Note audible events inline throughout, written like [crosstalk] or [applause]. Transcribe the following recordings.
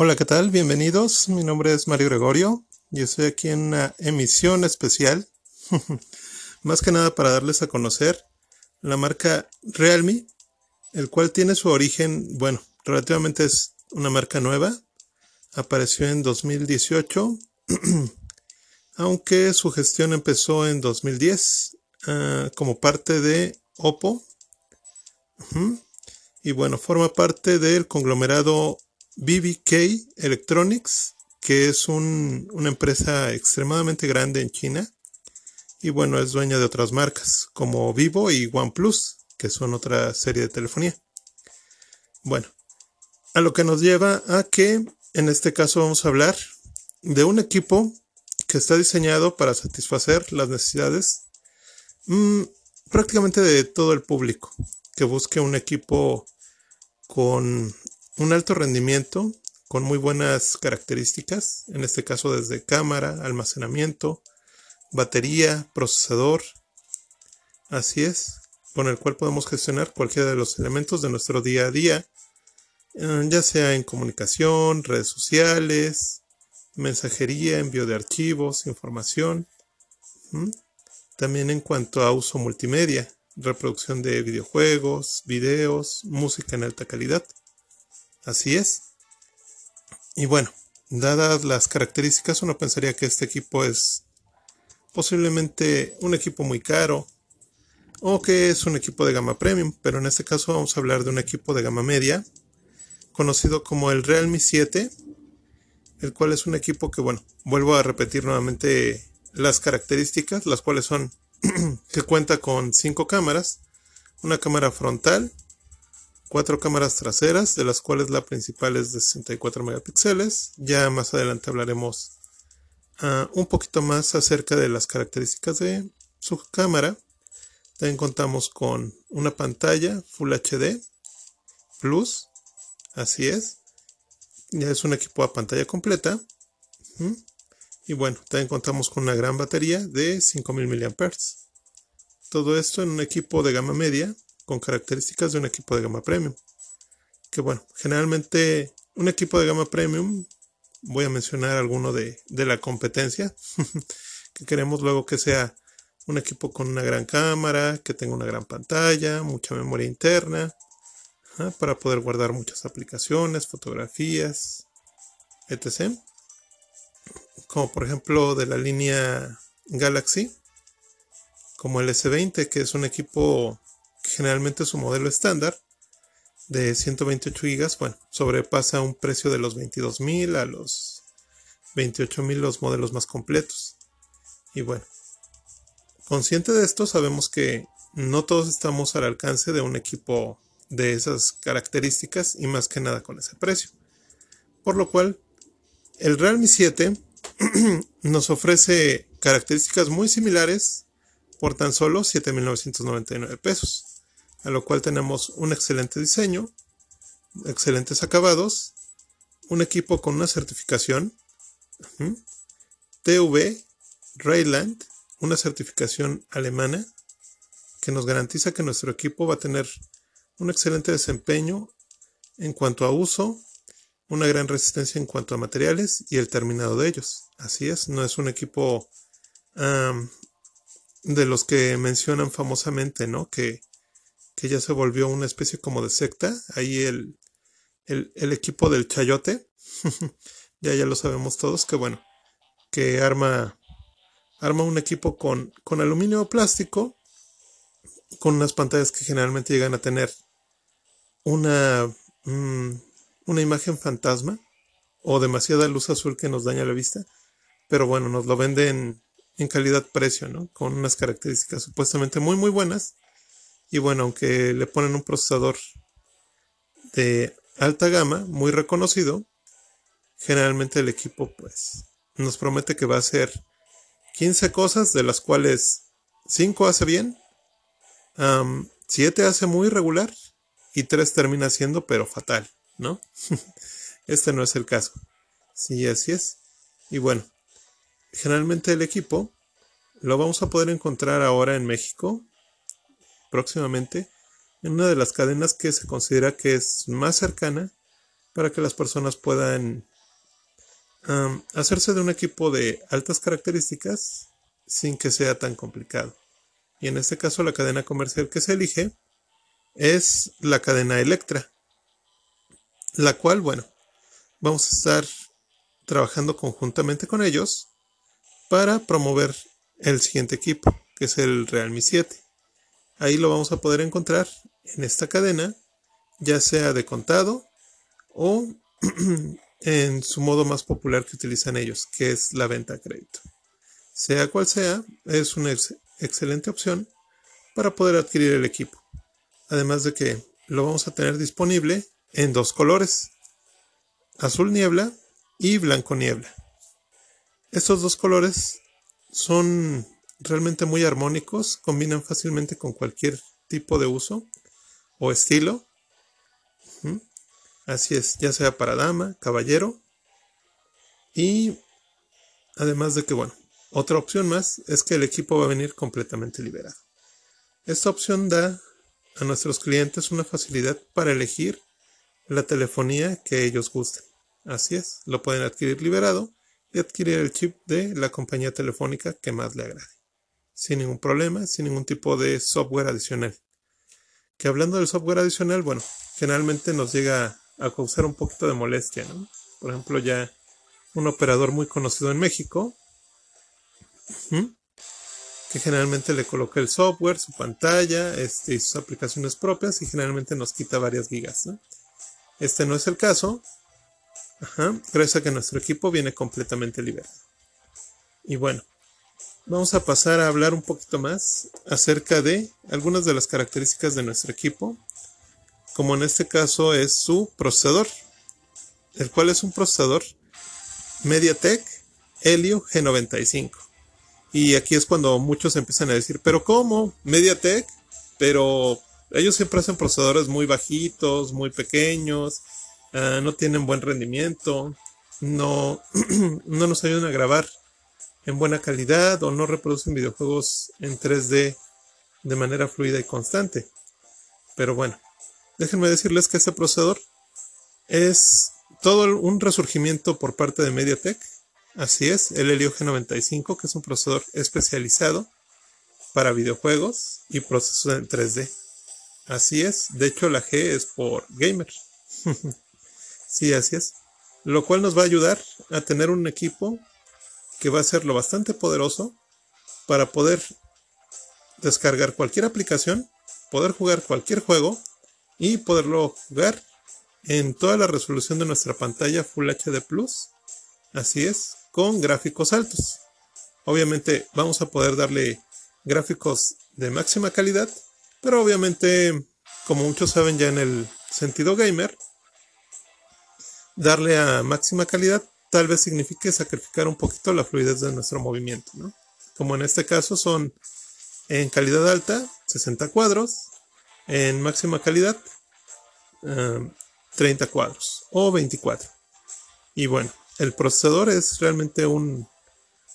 Hola, ¿qué tal? Bienvenidos. Mi nombre es Mario Gregorio y estoy aquí en una emisión especial, [laughs] más que nada para darles a conocer la marca Realme, el cual tiene su origen, bueno, relativamente es una marca nueva, apareció en 2018, [clears throat] aunque su gestión empezó en 2010 ah, como parte de Oppo. Y bueno, forma parte del conglomerado BBK Electronics, que es una empresa extremadamente grande en China y bueno, es dueña de otras marcas como Vivo y OnePlus, que son otra serie de telefonía. Bueno, a lo que nos lleva a que en este caso vamos a hablar de un equipo que está diseñado para satisfacer las necesidades mm, prácticamente de todo el público que busque un equipo con un alto rendimiento con muy buenas características, en este caso desde cámara, almacenamiento, batería, procesador, así es, con el cual podemos gestionar cualquiera de los elementos de nuestro día a día, eh, ya sea en comunicación, redes sociales, mensajería, envío de archivos, información, también en cuanto a uso multimedia, reproducción de videojuegos, videos, música en alta calidad. Así es. Y bueno, dadas las características, uno pensaría que este equipo es posiblemente un equipo muy caro o que es un equipo de gama premium, pero en este caso vamos a hablar de un equipo de gama media, conocido como el Realme 7, el cual es un equipo que, bueno, vuelvo a repetir nuevamente las características, las cuales son [clears throat] que cuenta con cinco cámaras, una cámara frontal, cuatro cámaras traseras, de las cuales la principal es de 64 megapíxeles. Ya más adelante hablaremos ah, un poquito más acerca de las características de su cámara. También contamos con una pantalla Full HD Plus, así es. Ya es un equipo a pantalla completa. Y bueno, también contamos con una gran batería de 5000 mAh. Todo esto en un equipo de gama media con características de un equipo de gama premium. Que bueno, generalmente un equipo de gama premium, voy a mencionar alguno de, la competencia, [laughs] que queremos luego que sea un equipo con una gran cámara, que tenga una gran pantalla, mucha memoria interna, para poder guardar muchas aplicaciones, fotografías, etc. Como por ejemplo de la línea Galaxy, como el S20, que es un equipo generalmente su modelo estándar de 128 GB, bueno, sobrepasa un precio de los 22.000 a los 28.000 los modelos más completos. Y bueno, consciente de esto, sabemos que no todos estamos al alcance de un equipo de esas características y más que nada con ese precio. Por lo cual, el Realme 7 [clears throat] nos ofrece características muy similares por tan solo 7.999 pesos a lo cual tenemos un excelente diseño, excelentes acabados, un equipo con una certificación, TV Rayland, una certificación alemana que nos garantiza que nuestro equipo va a tener un excelente desempeño en cuanto a uso, una gran resistencia en cuanto a materiales y el terminado de ellos. Así es, no es un equipo de los que mencionan famosamente, ¿no? Que que ya se volvió una especie como de secta. Ahí el, el, equipo del chayote, [laughs] ya ya lo sabemos todos, que bueno, que arma, arma un equipo con, con aluminio o plástico, con unas pantallas que generalmente llegan a tener una, mm, una imagen fantasma o demasiada luz azul que nos daña la vista. Pero bueno, nos lo venden en calidad-precio, ¿no? Con unas características supuestamente muy, muy buenas y bueno, aunque le ponen un procesador de alta gama, muy reconocido, generalmente el equipo pues nos promete que va a hacer 15 cosas, de las cuales 5 hace bien, 7 hace muy regular y 3 termina siendo pero fatal, ¿no? [laughs] este no es el caso. Sí, así es. Y bueno, generalmente el equipo lo vamos a poder encontrar ahora en México próximamente en una de las cadenas que se considera que es más cercana para que las personas puedan hacerse de un equipo de altas características sin que sea tan complicado. Y en este caso la cadena comercial que se elige es la cadena Electra, la cual, bueno, vamos a estar trabajando conjuntamente con ellos para promover el siguiente equipo, que es el Realme 7. Ahí lo vamos a poder encontrar en esta cadena, ya sea de contado o [clears throat] en su modo más popular que utilizan ellos, que es la venta a crédito. Sea cual sea, es una excelente opción para poder adquirir el equipo. Además de que lo vamos a tener disponible en dos colores, azul niebla y blanco niebla. Estos dos colores son realmente muy armónicos, combinan fácilmente con cualquier tipo de uso o estilo. Así es, ya sea para dama, caballero. Y además de que, bueno, otra opción más es que el equipo va a venir completamente liberado. Esta opción da a nuestros clientes una facilidad para elegir la telefonía que ellos gusten. Así es, lo pueden adquirir liberado y adquirir el chip de la compañía telefónica que más le agrade. Sin ningún problema, sin ningún tipo de software adicional. Que hablando del software adicional, bueno, generalmente nos llega a causar un poquito de molestia, ¿no? Por ejemplo, ya un operador muy conocido en México, que generalmente le coloca el software, su pantalla este, y sus aplicaciones propias y generalmente nos quita varias gigas. ¿no? Este no es el caso, Ajá, gracias a que nuestro equipo viene completamente liberado. Y bueno, vamos a pasar a hablar un poquito más acerca de algunas de las características de nuestro equipo, como en este caso es su procesador, el cual es un procesador MediaTek Helio G95. Y aquí es cuando muchos empiezan a decir, pero ¿cómo? MediaTek, pero ellos siempre hacen procesadores muy bajitos, muy pequeños, Ah, no tienen buen rendimiento, no, [clears throat] no nos ayudan a grabar en buena calidad o no reproducen videojuegos en 3D de manera fluida y constante. Pero bueno, déjenme decirles que este procesador es todo un resurgimiento por parte de MediaTek. Así es, el Helio G95, que es un procesador especializado para videojuegos y procesos en 3D. Así es, de hecho la G es por gamer. [laughs] Sí, así es. Lo cual nos va a ayudar a tener un equipo que va a ser lo bastante poderoso para poder descargar cualquier aplicación, poder jugar cualquier juego y poderlo jugar en toda la resolución de nuestra pantalla Full HD Plus. Así es, con gráficos altos. Obviamente vamos a poder darle gráficos de máxima calidad, pero obviamente, como muchos saben ya en el sentido gamer, darle a máxima calidad tal vez signifique sacrificar un poquito la fluidez de nuestro movimiento, ¿no? Como en este caso son en calidad alta 60 cuadros, en máxima calidad 30 cuadros o 24. Y bueno, el procesador es realmente un,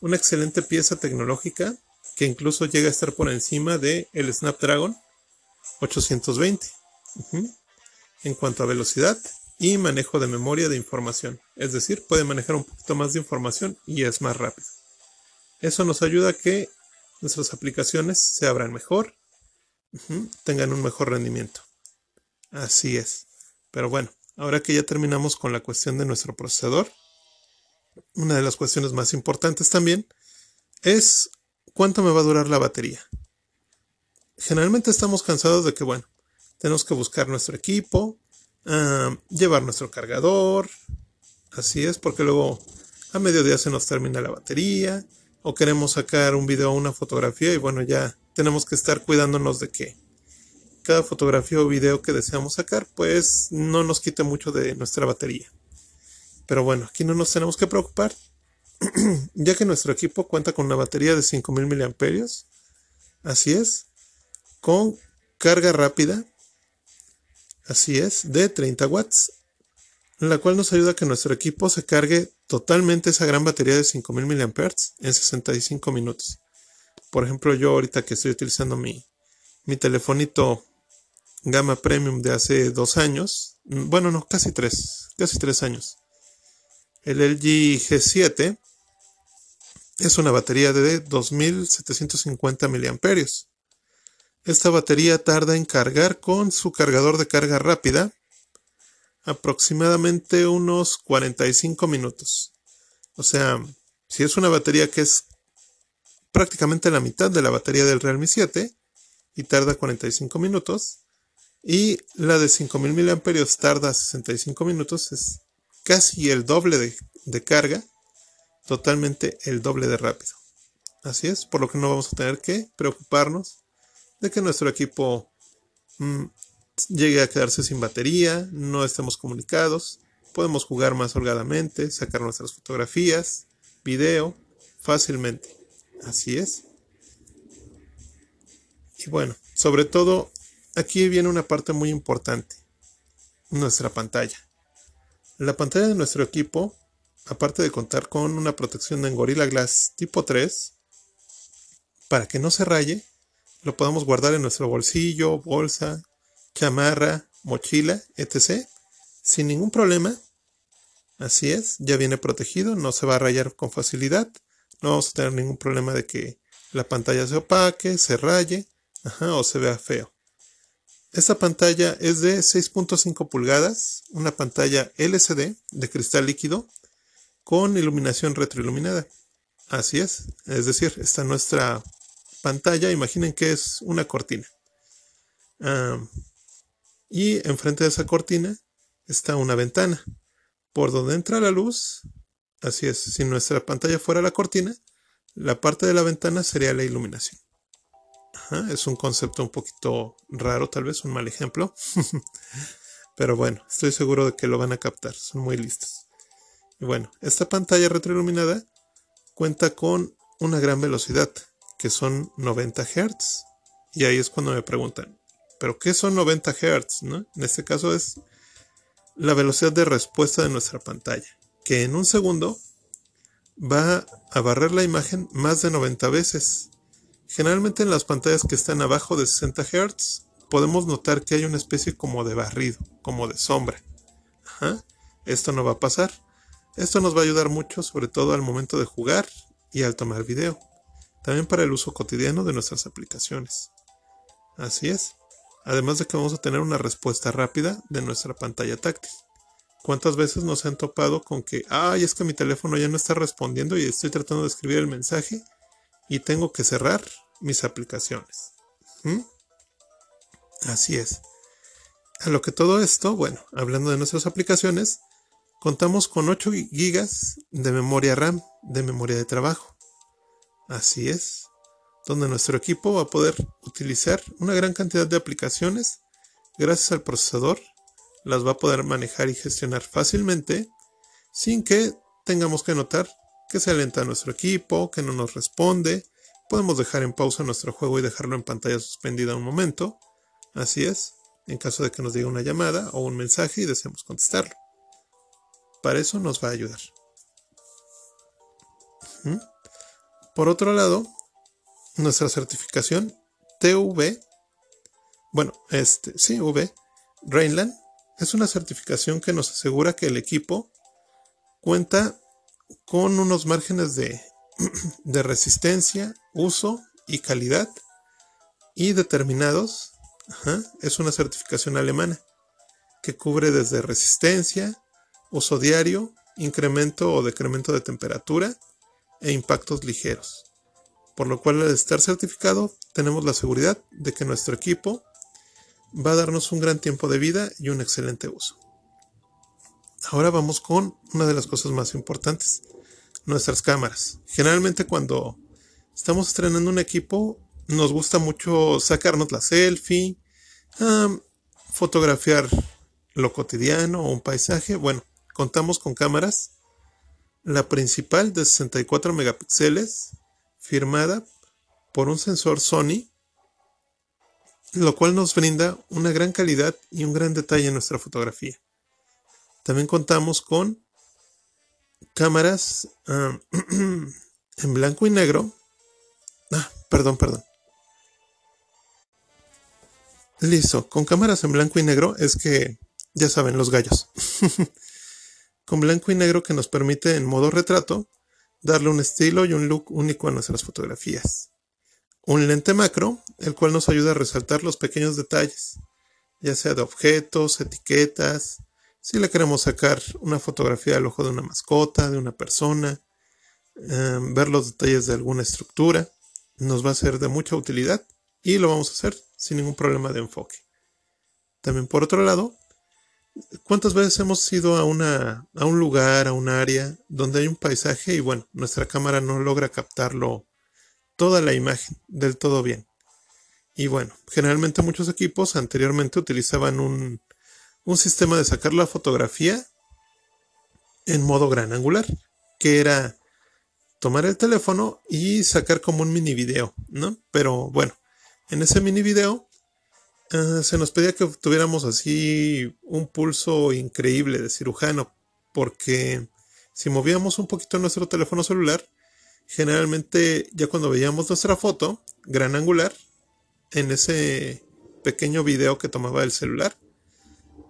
una excelente pieza tecnológica que incluso llega a estar por encima de el Snapdragon 820. En cuanto a velocidad, y manejo de memoria de información, es decir, puede manejar un poquito más de información y es más rápido. Eso nos ayuda a que nuestras aplicaciones se abran mejor, tengan un mejor rendimiento. Así es. Pero bueno, ahora que ya terminamos con la cuestión de nuestro procesador, una de las cuestiones más importantes también es cuánto me va a durar la batería. Generalmente estamos cansados de que, bueno, tenemos que buscar nuestro equipo, llevar nuestro cargador. Así es, porque luego a mediodía se nos termina la batería o queremos sacar un video o una fotografía y bueno, ya tenemos que estar cuidándonos de que cada fotografía o video que deseamos sacar pues no nos quite mucho de nuestra batería. Pero bueno, aquí no nos tenemos que preocupar, [clears throat] ya que nuestro equipo cuenta con una batería de 5000 mAh. Así es, con carga rápida así es, de 30 watts, la cual nos ayuda a que nuestro equipo se cargue totalmente esa gran batería de 5000 mAh en 65 minutos. Por ejemplo, yo ahorita que estoy utilizando mi, mi telefonito gama premium de hace dos años, bueno, no, casi tres, casi tres años. El LG G7 es una batería de 2750 mAh. Esta batería tarda en cargar con su cargador de carga rápida aproximadamente unos 45 minutos. O sea, si es una batería que es prácticamente la mitad de la batería del Realme 7 y tarda 45 minutos, y la de 5000 mAh tarda 65 minutos, es casi el doble de, carga, totalmente el doble de rápido. Así es, por lo que no vamos a tener que preocuparnos de que nuestro equipo mm, llegue a quedarse sin batería, no estemos comunicados, podemos jugar más holgadamente, sacar nuestras fotografías, video, fácilmente. Así es. Y bueno, sobre todo Aquí viene una parte muy importante, nuestra pantalla. La pantalla de nuestro equipo, aparte de contar con una protección en Gorilla Glass tipo 3, para que no se raye, lo podemos guardar en nuestro bolsillo, bolsa, chamarra, mochila, etc. Sin ningún problema. Así es, ya viene protegido, no se va a rayar con facilidad. No vamos a tener ningún problema de que la pantalla se opaque, se raye, o se vea feo. Esta pantalla es de 6.5 pulgadas, una pantalla LCD de cristal líquido con iluminación retroiluminada. Así es, es decir, está nuestra pantalla, imaginen que es una cortina. y enfrente de esa cortina está una ventana. Por donde entra la luz, así es, si nuestra pantalla fuera la cortina, la parte de la ventana sería la iluminación es un concepto un poquito raro, tal vez un mal ejemplo. [laughs] Pero bueno, estoy seguro de que lo van a captar, son muy listos. Y bueno, esta pantalla retroiluminada cuenta con una gran velocidad, que son 90 Hz. Y ahí es cuando me preguntan, ¿pero qué son 90 Hz? En este caso es la velocidad de respuesta de nuestra pantalla, que en un segundo va a barrer la imagen más de 90 veces. Generalmente en las pantallas que están abajo de 60 Hz podemos notar que hay una especie como de barrido, como de sombra. Esto no va a pasar. Esto nos va a ayudar mucho, sobre todo al momento de jugar y al tomar video. También para el uso cotidiano de nuestras aplicaciones. Así es. Además de que vamos a tener una respuesta rápida de nuestra pantalla táctil. ¿Cuántas veces nos han topado con que, ay, es que mi teléfono ya no está respondiendo y estoy tratando de escribir el mensaje y tengo que cerrar mis aplicaciones. ¿Mm? Así es. A lo que todo esto, bueno, hablando de nuestras aplicaciones, contamos con 8 GB de memoria RAM, de memoria de trabajo. Así es, donde nuestro equipo va a poder utilizar una gran cantidad de aplicaciones gracias al procesador, las va a poder manejar y gestionar fácilmente sin que tengamos que notar que se alenta nuestro equipo, que no nos responde. Podemos dejar en pausa nuestro juego y dejarlo en pantalla suspendida un momento. Así es, en caso de que nos diga una llamada o un mensaje y deseemos contestarlo. Para eso nos va a ayudar. Por otro lado, nuestra certificación TV, bueno, este, sí, V, Rainland, es una certificación que nos asegura que el equipo cuenta con unos márgenes de, [clears throat] resistencia, uso y calidad y determinados. es una certificación alemana que cubre desde resistencia, uso diario, incremento o decremento de temperatura e impactos ligeros. Por lo cual al estar certificado tenemos la seguridad de que nuestro equipo va a darnos un gran tiempo de vida y un excelente uso. Ahora vamos con una de las cosas más importantes, nuestras cámaras. Generalmente cuando estamos estrenando un equipo, nos gusta mucho sacarnos la selfie, fotografiar lo cotidiano o un paisaje. Bueno, contamos con cámaras. La principal de 64 megapíxeles, firmada por un sensor Sony, lo cual nos brinda una gran calidad y un gran detalle en nuestra fotografía. También contamos con cámaras ah, [clears throat] en blanco y negro. Ah, perdón, perdón. Listo, con cámaras en blanco y negro es que, ya saben, los gallos. [laughs] con blanco y negro que nos permite en modo retrato darle un estilo y un look único a nuestras fotografías. Un lente macro, el cual nos ayuda a resaltar los pequeños detalles, ya sea de objetos, etiquetas, si le queremos sacar una fotografía del ojo de una mascota, de una persona, em, ver los detalles de alguna estructura, nos va a ser de mucha utilidad y lo vamos a hacer sin ningún problema de enfoque. También por otro lado, ¿cuántas veces hemos ido a, una, a un lugar, a un área donde hay un paisaje y bueno, nuestra cámara no logra captarlo toda la imagen del todo bien? Y bueno, generalmente muchos equipos anteriormente utilizaban un, un sistema de sacar la fotografía en modo gran angular, que era tomar el teléfono y sacar como un mini video, ¿no? Pero bueno, en ese mini video eh, se nos pedía que tuviéramos así un pulso increíble de cirujano, porque si movíamos un poquito nuestro teléfono celular, generalmente ya cuando veíamos nuestra foto gran angular, en ese pequeño video que tomaba el celular,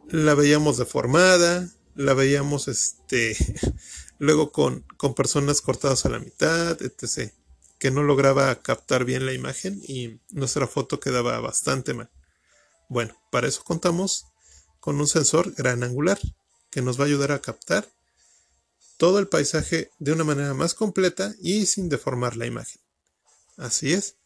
la veíamos deformada, la veíamos este [laughs] luego con, con, personas cortadas a la mitad, etc. Que no lograba captar bien la imagen y nuestra foto quedaba bastante mal. Bueno, para eso contamos con un sensor gran angular que nos va a ayudar a captar todo el paisaje de una manera más completa y sin deformar la imagen. Así es.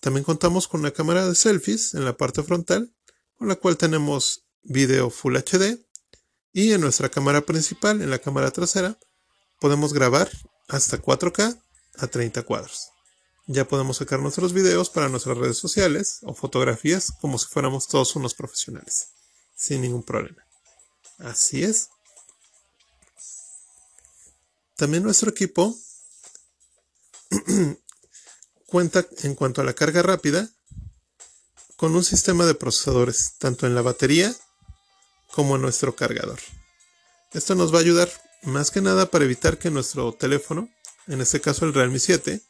También contamos con una cámara de selfies en la parte frontal, con la cual tenemos video Full HD y en nuestra cámara principal, en la cámara trasera, podemos grabar hasta 4K a 30 cuadros. Ya podemos sacar nuestros videos para nuestras redes sociales o fotografías como si fuéramos todos unos profesionales, sin ningún problema. Así es. También nuestro equipo [clears throat] cuenta en cuanto a la carga rápida con un sistema de procesadores, tanto en la batería como nuestro cargador. Esto nos va a ayudar más que nada para evitar que nuestro teléfono, en este caso el Realme 7,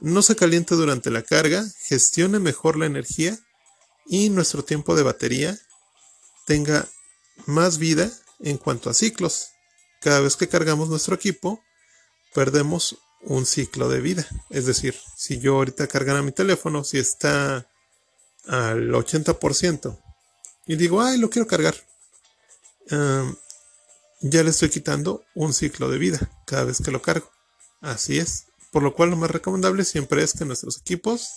no se caliente durante la carga, gestione mejor la energía y nuestro tiempo de batería tenga más vida en cuanto a ciclos. Cada vez que cargamos nuestro equipo, perdemos un ciclo de vida. Es decir, si yo ahorita cargara mi teléfono, si está al 80% y digo, ay, lo quiero cargar, ya le estoy quitando un ciclo de vida cada vez que lo cargo. Así es. Por lo cual lo más recomendable siempre es que nuestros equipos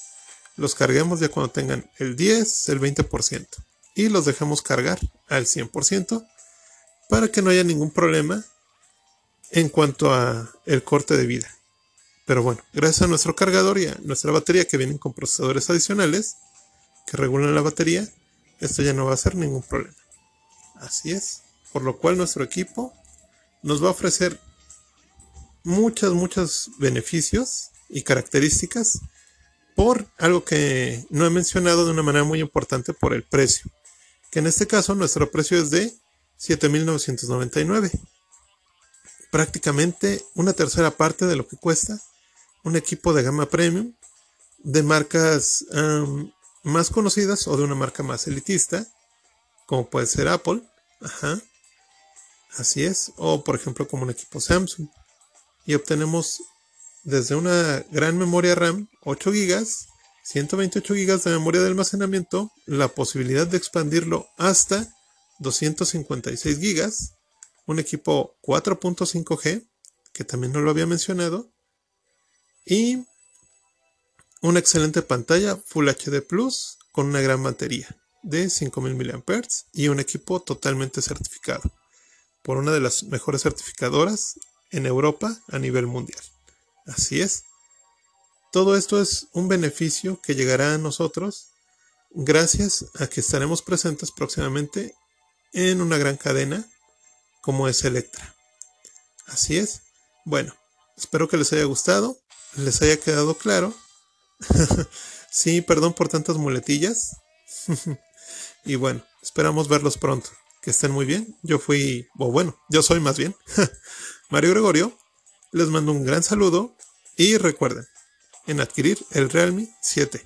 los carguemos ya cuando tengan el 10, el 20% y los dejemos cargar al 100% para que no haya ningún problema en cuanto a el corte de vida. Pero bueno, gracias a nuestro cargador y a nuestra batería que vienen con procesadores adicionales que regulan la batería, esto ya no va a ser ningún problema. Así es por lo cual nuestro equipo nos va a ofrecer muchos, muchos beneficios y características por algo que no he mencionado de una manera muy importante por el precio, que en este caso nuestro precio es de 7.999, prácticamente una tercera parte de lo que cuesta un equipo de gama premium de marcas más conocidas o de una marca más elitista, como puede ser Apple, Ajá. Así es. O por ejemplo como un equipo Samsung. Y obtenemos desde una gran memoria RAM 8 GB, 128 GB de memoria de almacenamiento, la posibilidad de expandirlo hasta 256 GB, un equipo 4.5G, que también no lo había mencionado, y una excelente pantalla Full HD Plus con una gran batería de 5000 mAh y un equipo totalmente certificado. Por una de las mejores certificadoras en Europa a nivel mundial. Así es. Todo esto es un beneficio que llegará a nosotros gracias a que estaremos presentes próximamente en una gran cadena como es Electra. Así es. Bueno, espero que les haya gustado, les haya quedado claro. [laughs] sí, perdón por tantas muletillas. [laughs] y bueno, esperamos verlos pronto que estén muy bien. Yo fui, o bueno, yo soy más bien [laughs] Mario Gregorio. Les mando un gran saludo y recuerden, en adquirir el Realme 7